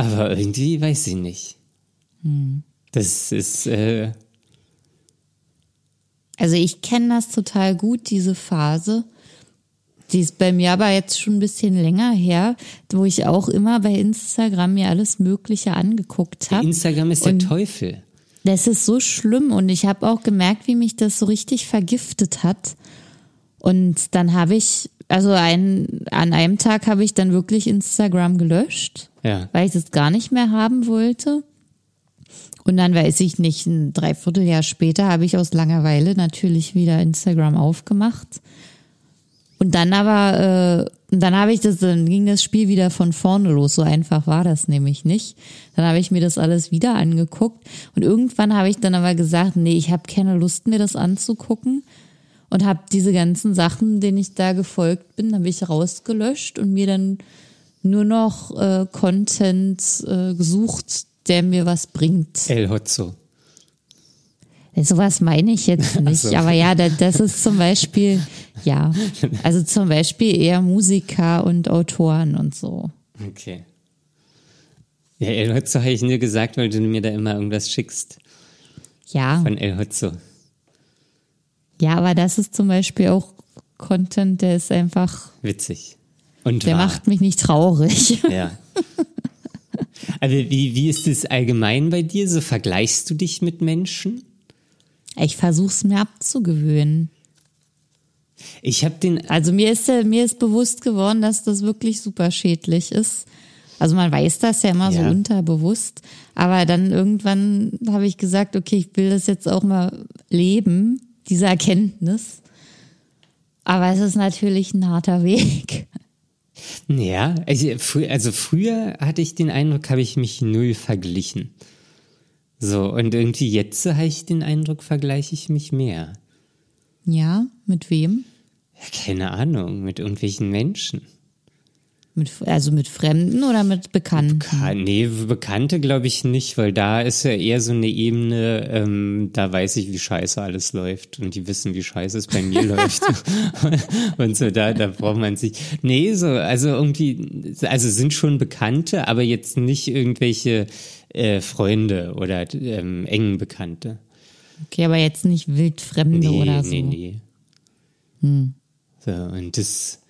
aber irgendwie weiß ich nicht. Das ist, äh, Also ich kenne das total gut, diese Phase. Die ist bei mir aber jetzt schon ein bisschen länger her, wo ich auch immer bei Instagram mir alles Mögliche angeguckt habe. Instagram ist der Und- Teufel. Das ist so schlimm und ich habe auch gemerkt, wie mich das so richtig vergiftet hat. Und dann habe ich, also ein, an einem Tag habe ich dann wirklich Instagram gelöscht, Ja. weil ich das gar nicht mehr haben wollte. Und dann weiß ich nicht, ein Dreivierteljahr später habe ich aus Langeweile natürlich wieder Instagram aufgemacht. Und dann aber, äh, und dann habe ich das, dann ging das Spiel wieder von vorne los. So einfach war das nämlich nicht. Dann habe ich mir das alles wieder angeguckt und irgendwann habe ich dann aber gesagt, nee, ich habe keine Lust mir das anzugucken und habe diese ganzen Sachen, denen ich da gefolgt bin, habe ich rausgelöscht und mir dann nur noch äh, Content äh, gesucht, der mir was bringt. El Hotzo. Sowas meine ich jetzt nicht. so. Aber ja, da- das ist zum Beispiel, ja, also zum Beispiel eher Musiker und Autoren und so. Okay. Ja, El Hotzo habe ich nur gesagt, weil du mir da immer irgendwas schickst Ja, von El Hotzo. Ja, aber das ist zum Beispiel auch Content, der ist einfach, Witzig. Und der wahr. macht mich nicht traurig. Ja. Aber wie, wie ist es allgemein bei dir? So vergleichst du dich mit Menschen? Ich versuch's mir abzugewöhnen. Ich habe den. Also mir ist ja, mir ist bewusst geworden, dass das wirklich super schädlich ist. Also man weiß das ja immer Ja. so unterbewusst, aber dann irgendwann habe ich gesagt, okay, ich will das jetzt auch mal leben, diese Erkenntnis. Aber es ist natürlich ein harter Weg. Ja, also, frü- also früher hatte ich den Eindruck, habe ich mich null verglichen. So, und irgendwie jetzt habe ich den Eindruck, vergleiche ich mich mehr. Ja, mit wem? Ja, keine Ahnung, mit irgendwelchen Menschen. Mit, also mit Fremden oder mit Bekannten? Ah, nee, Bekannte glaube ich nicht, weil da ist ja eher so eine Ebene, ähm, da weiß ich, wie scheiße alles läuft und die wissen, wie scheiße es bei mir läuft. und so, da, da braucht man sich. Nee, so, also irgendwie, also sind schon Bekannte, aber jetzt nicht irgendwelche äh, Freunde oder ähm, engen Bekannte. Okay, aber jetzt nicht wildfremde Nee, oder so. nee, nee. So, und das.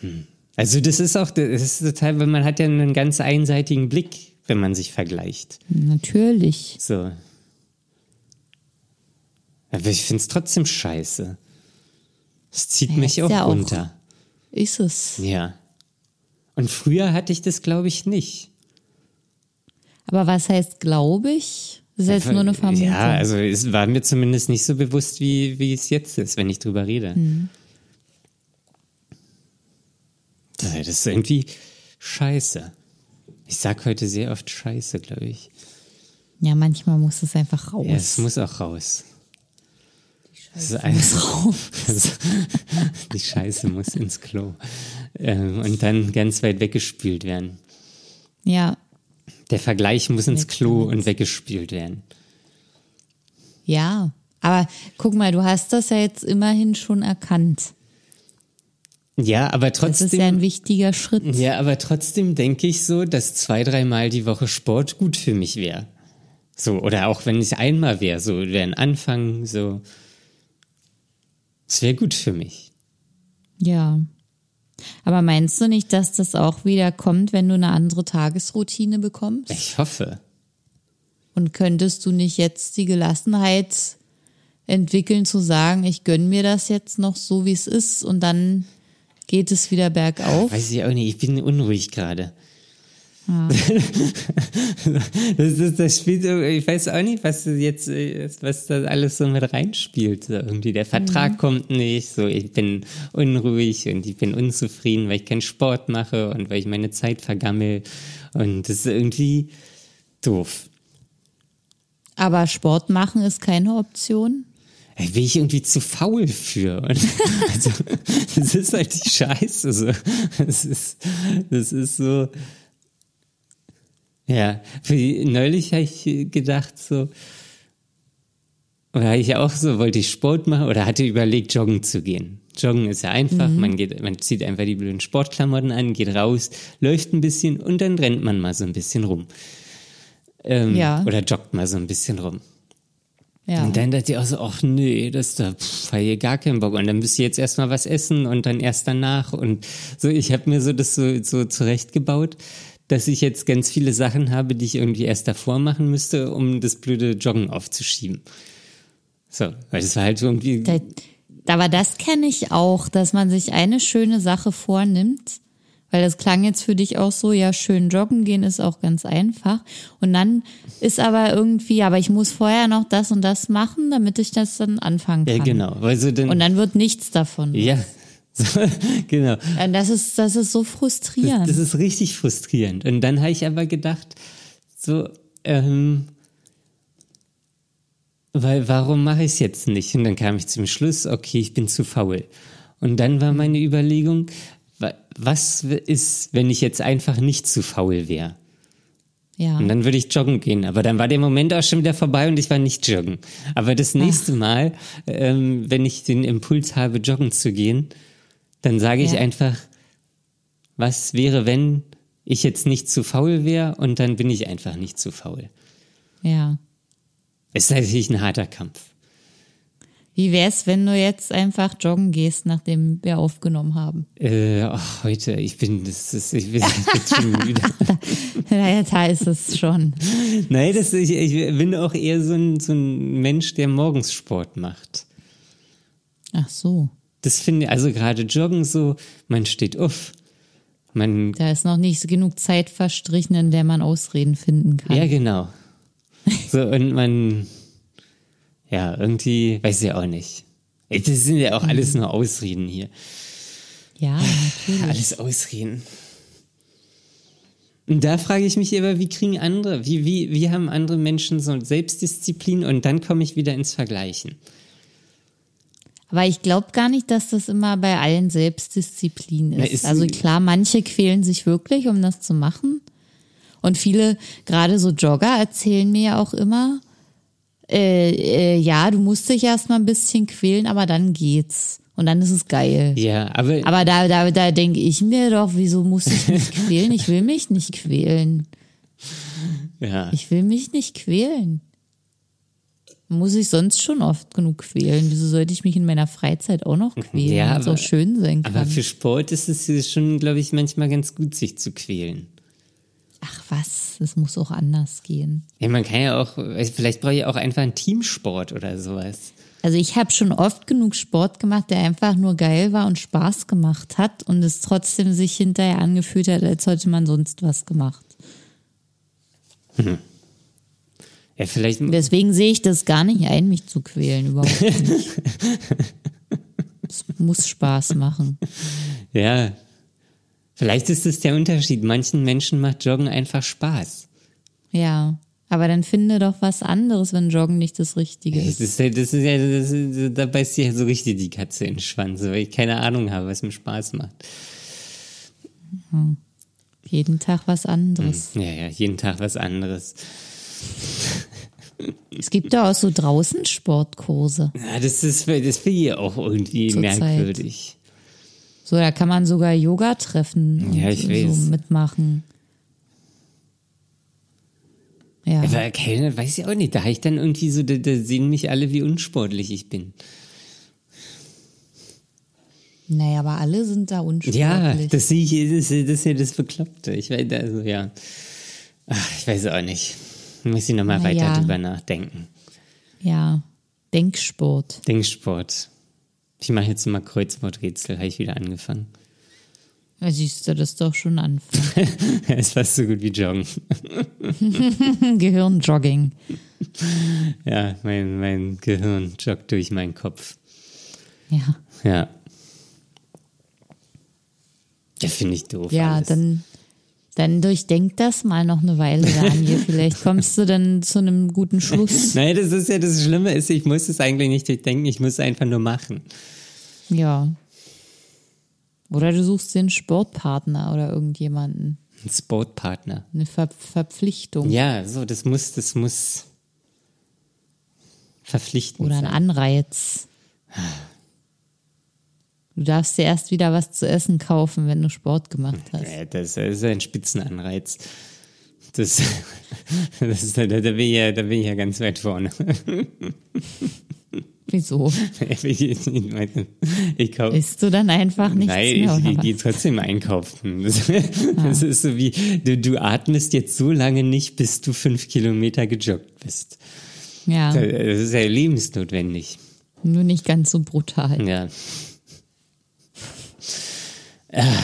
Hm. Also, das ist auch, das ist total, weil man hat ja einen ganz einseitigen Blick, wenn man sich vergleicht. Natürlich. So. Aber ich finde es trotzdem scheiße. Es zieht Ja, mich auch ja auch- runter. Ist es. Ja. Und früher hatte ich das, glaube ich, nicht. Aber was heißt, glaube ich? Das ist jetzt nur eine Vermutung. Ja, also es war mir zumindest nicht so bewusst, wie, wie es jetzt ist, wenn ich drüber rede. Mhm. Das ist irgendwie scheiße. Ich sag heute sehr oft scheiße, glaube ich. Ja, manchmal muss es einfach raus. Ja, es muss auch raus. Das ist ein- muss raus. Die Scheiße muss ins Klo. Ähm, und dann ganz weit weggespült werden. Ja, Der Vergleich muss ins Klo und weggespült werden. ja. Aber guck mal, du hast das ja jetzt immerhin schon erkannt. Ja, aber Das ist ja trotzdem. ein wichtiger Schritt. Ja, aber trotzdem denke ich so, dass zwei, dreimal die Woche Sport gut für mich wäre. So, oder auch wenn es einmal wäre, so wäre ein Anfang, so. Es wäre gut für mich. Ja. Aber meinst du nicht, dass das auch wieder kommt, wenn du eine andere Tagesroutine bekommst? Ich hoffe. Und könntest du nicht jetzt die Gelassenheit entwickeln, zu sagen, ich gönn mir das jetzt noch so, wie es ist, und dann geht es wieder bergauf? Weiß ich auch nicht, ich bin unruhig gerade. das, ist, das spielt, ich weiß auch nicht, was jetzt, was da alles so mit reinspielt. Irgendwie der Vertrag kommt nicht, so ich bin unruhig und ich bin unzufrieden, weil ich keinen Sport mache und weil ich meine Zeit vergammel. Und das ist irgendwie doof. Aber Sport machen ist keine Option. Da bin ich irgendwie zu faul für. Und also, das ist halt die Scheiße. So. Das, ist, das ist so. Ja, neulich habe ich gedacht, so. Oder habe ich auch so, wollte ich Sport machen oder hatte überlegt, joggen zu gehen. Joggen ist ja einfach, mhm. man geht, man zieht einfach die blöden Sportklamotten an, geht raus, läuft ein bisschen und dann rennt man mal so ein bisschen rum. Ähm, ja. Oder joggt mal so ein bisschen rum. Ja. Und dann dachte ich auch so, ach nee, das da pff, hier gar keinen Bock. Und dann müsst ihr jetzt erstmal was essen und dann erst danach. Und so, ich habe mir so das so, so zurechtgebaut, dass ich jetzt ganz viele Sachen habe, die ich irgendwie erst davor machen müsste, um das blöde Joggen aufzuschieben. So, weil das war halt irgendwie. Da, aber das kenne ich auch, dass man sich eine schöne Sache vornimmt weil das klang jetzt für dich auch so, ja, schön joggen gehen ist auch ganz einfach. Und dann ist aber irgendwie, aber ich muss vorher noch das und das machen, damit ich das dann anfangen kann. Ja, genau. Also dann, und dann wird nichts davon. Ja. Genau. Und das ist, das ist so frustrierend. Das, das ist richtig frustrierend. Und dann habe ich aber gedacht, so, ähm, weil warum mache ich es jetzt nicht? Und dann kam ich zum Schluss, okay, ich bin zu faul. Und dann war meine Überlegung, was ist, wenn ich jetzt einfach nicht zu faul wäre? Ja. Und dann würde ich joggen gehen. Aber dann war der Moment auch schon wieder vorbei und ich war nicht joggen. Aber das nächste Ach. Mal, ähm, wenn ich den Impuls habe, joggen zu gehen, dann sage ich ja. einfach, was wäre, wenn ich jetzt nicht zu faul wäre und dann bin ich einfach nicht zu faul. Ja. Es ist natürlich ein harter Kampf. Wie wär's, wenn du jetzt einfach joggen gehst, nachdem wir aufgenommen haben? Äh, ach, heute, ich bin, das ist, ich bin jetzt schon müde. naja, da ist es schon. Nein, das, ich, ich bin auch eher so ein, so ein Mensch, der morgens Sport macht. Ach so. Das finde ich, also gerade joggen so, man steht auf. Man, da ist noch nicht genug Zeit verstrichen, in der man Ausreden finden kann. Ja, genau. So, und man, ja, irgendwie, weiß ich auch nicht. Das sind ja auch alles mhm. nur Ausreden hier. Ja, natürlich. Alles Ausreden. Und da frage ich mich aber, wie kriegen andere, wie, wie, wie haben andere Menschen so Selbstdisziplin und dann komme ich wieder ins Vergleichen. Aber ich glaube gar nicht, dass das immer bei allen Selbstdisziplin ist. Na, ist also klar, manche quälen sich wirklich, um das zu machen. Und viele, gerade so Jogger, erzählen mir ja auch immer, äh, äh, ja, du musst dich erstmal ein bisschen quälen, aber dann geht's. Und dann ist es geil. Ja, aber. Aber da, da, da denke ich mir doch, wieso muss ich mich quälen? Ich will mich nicht quälen. Ja. Ich will mich nicht quälen. Muss ich sonst schon oft genug quälen? Wieso sollte ich mich in meiner Freizeit auch noch quälen? Ja, aber, auch schön sein kann. Aber für Sport ist es schon, glaube ich, manchmal ganz gut, sich zu quälen. Ach was, es muss auch anders gehen. Ja, man kann ja auch, vielleicht brauche ich auch einfach einen Teamsport oder sowas. Also ich habe schon oft genug Sport gemacht, der einfach nur geil war und Spaß gemacht hat und es trotzdem sich hinterher angefühlt hat, als hätte man sonst was gemacht. Hm. Ja, vielleicht. Deswegen sehe ich das gar nicht ein, mich zu quälen, überhaupt nicht. es muss Spaß machen. Ja, Vielleicht ist es der Unterschied. Manchen Menschen macht Joggen einfach Spaß. Ja. Aber dann finde doch was anderes, wenn Joggen nicht das Richtige ist. Das ist, das ist ja, das ist, da beißt sich ja so richtig die Katze in den Schwanz, weil ich keine Ahnung habe, was mir Spaß macht. Hm. Jeden Tag was anderes. Hm. Ja, ja, jeden Tag was anderes. Es gibt ja auch so draußen Sportkurse. Ja, das ist, das finde ich auch irgendwie Zur merkwürdig. Zeit. So, da kann man sogar Yoga-Treffen ja, ich weiß. so mitmachen. Ja. Aber keine, weiß ich auch nicht. Da habe ich dann irgendwie so, da, da sehen mich alle, wie unsportlich ich bin. Naja, aber alle sind da unsportlich. Ja, das sehe ich, das, das ist ja das Bekloppte. Ich weiß, also, ja. Ach, ich weiß auch nicht. Muss ich nochmal weiter ja. drüber nachdenken. Ja, Denksport. Denksport. Ich mache jetzt mal Kreuzworträtsel, habe ich wieder angefangen. Ja, siehst du das doch schon anfangen. Es ist fast so gut wie Joggen. Gehirnjogging. Ja, mein, mein Gehirn joggt durch meinen Kopf. Ja. Ja. Ja, finde ich doof. Ja, alles. dann, Dann durchdenk das mal noch eine Weile, Daniel. Vielleicht kommst du dann zu einem guten Schluss. Nein, das ist ja das Schlimme, ist, ich muss es eigentlich nicht durchdenken, ich muss es einfach nur machen. Ja. Oder du suchst den Sportpartner oder irgendjemanden. Ein Sportpartner. Eine Ver Verpflichtung. Ja, so, das muss, das muss verpflichtend Oder ein sein. Anreiz. Du darfst dir erst wieder was zu essen kaufen, wenn du Sport gemacht hast. Ja, das ist ein Spitzenanreiz. Das, das, da, da, bin ich ja, da bin ich ja ganz weit vorne. Wieso? Ich, kauf, Isst du dann einfach nichts Nein, mehr? ich, ich gehe trotzdem einkaufen. Das, das ist so wie, du, du atmest jetzt so lange nicht, bis du fünf Kilometer gejoggt bist. ja, Das ist ja lebensnotwendig. nur nicht ganz so brutal. Ja. Ah,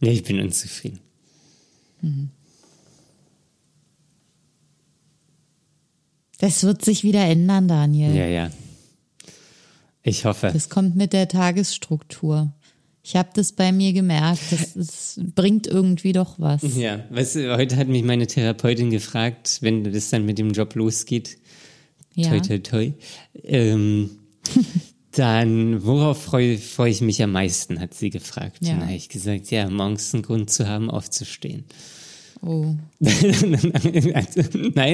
Ja, ich bin unzufrieden. Das wird sich wieder ändern, Daniel. Ja, ja. Ich hoffe. Das kommt mit der Tagesstruktur. Ich habe das bei mir gemerkt. Das, das bringt irgendwie doch was. Ja, weißt du, heute hat mich meine Therapeutin gefragt, wenn das dann mit dem Job losgeht, Ja. toi, toi, toi, ähm, dann, worauf freue freu ich mich am meisten, hat sie gefragt. Ja. Dann habe ich gesagt, ja, morgens einen Grund zu haben, aufzustehen. Oh, nein,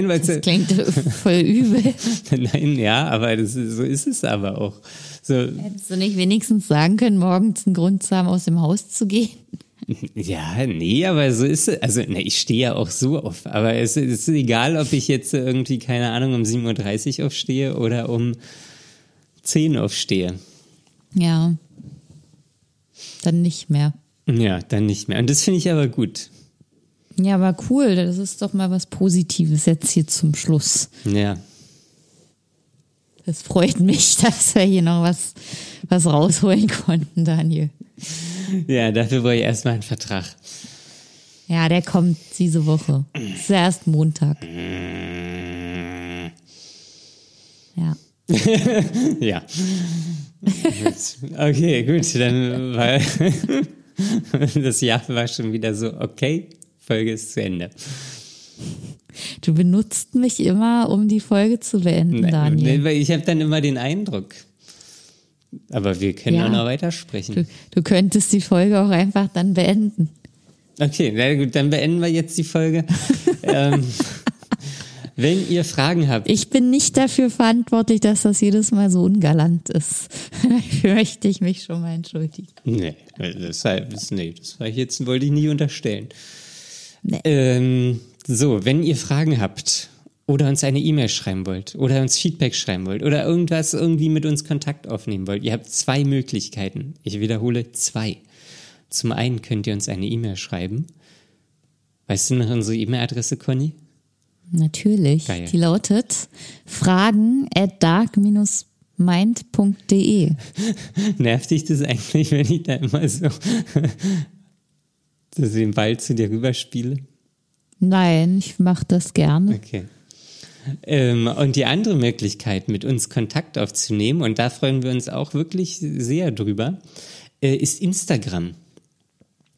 weil das klingt voll übel. nein, ja, aber das so ist es aber auch. So, Hättest du nicht wenigstens sagen können, morgens einen Grund zu haben, aus dem Haus zu gehen? Ja, nee, aber so ist es. Also, ne, ich stehe ja auch so auf. Aber es ist egal, ob ich jetzt irgendwie, keine Ahnung, um 7.30 Uhr aufstehe oder um 10 Uhr aufstehe. Ja. Dann nicht mehr. Ja, dann nicht mehr. Und das finde ich aber gut. Ja, aber cool. Das ist doch mal was Positives jetzt hier zum Schluss. Ja. Das freut mich, dass wir hier noch was, was rausholen konnten, Daniel. Ja, dafür brauche ich erstmal einen Vertrag. Ja, der kommt diese Woche. Ist ja erst Montag. Ja. Ja. okay, gut, dann war das Jahr war schon wieder so, okay, Folge ist zu Ende. Du benutzt mich immer, um die Folge zu beenden, Daniel. Nee, weil ich habe dann immer den Eindruck. Aber wir können Ja. auch noch weitersprechen. Du, du könntest die Folge auch einfach dann beenden. Okay, na gut, dann beenden wir jetzt die Folge. ähm, wenn ihr Fragen habt, Ich bin nicht dafür verantwortlich, dass das jedes Mal so ungalant ist. Dafür möchte ich mich schon mal entschuldigen. nee, das, war- das, nee, das war ich jetzt, wollte ich nie unterstellen. Nee. Ähm, so, wenn ihr Fragen habt oder uns eine E-Mail schreiben wollt oder uns Feedback schreiben wollt oder irgendwas irgendwie mit uns Kontakt aufnehmen wollt, ihr habt zwei Möglichkeiten. Ich wiederhole zwei. Zum einen könnt ihr uns eine E-Mail schreiben. Weißt du noch unsere E-Mail-Adresse, Conny? Natürlich. Geil. Die lautet fragen at dark-mind.de. Nervt dich das eigentlich, wenn ich da immer so, so den Ball zu dir rüberspiele? Nein, ich mache das gerne. Okay. Ähm, und die andere Möglichkeit, mit uns Kontakt aufzunehmen, und da freuen wir uns auch wirklich sehr drüber, äh, ist Instagram.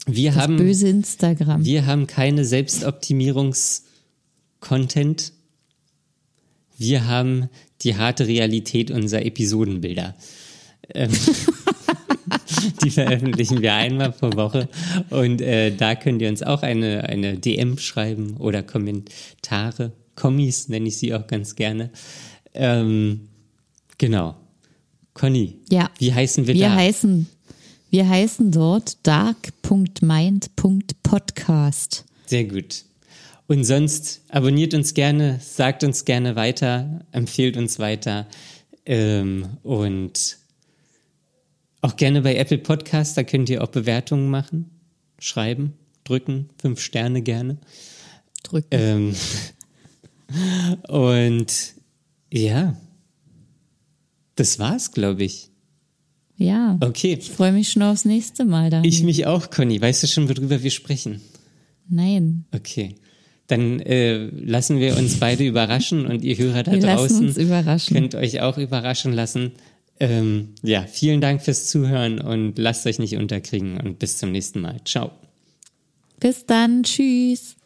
Wir Das haben, böse Instagram. wir haben keine Selbstoptimierungs-Content. Wir haben die harte Realität unserer Episodenbilder. Ähm, die veröffentlichen wir einmal pro Woche. Und äh, da könnt ihr uns auch eine, eine DM schreiben oder Kommentare. Kommis nenne ich sie auch ganz gerne. Ähm, genau. Conny, Ja. wie heißen wir, Wir da? heißen, wir heißen dort dark.mind.podcast. Sehr gut. Und sonst abonniert uns gerne, sagt uns gerne weiter, empfiehlt uns weiter ähm, und auch gerne bei Apple Podcast, da könnt ihr auch Bewertungen machen, schreiben, drücken, fünf Sterne gerne. Drücken. Ähm, und ja, das war's, glaube ich. ja. Okay, Ich freue mich schon aufs nächste Mal dann. ich mich auch, Conny. Weißt du schon, worüber wir sprechen? Nein. Okay. Dann äh, lassen wir uns beide überraschen und ihr Hörer da Wir draußen könnt euch auch überraschen lassen. Ähm, ja, vielen Dank fürs Zuhören und lasst euch nicht unterkriegen und bis zum nächsten Mal. Ciao. Bis dann. Tschüss.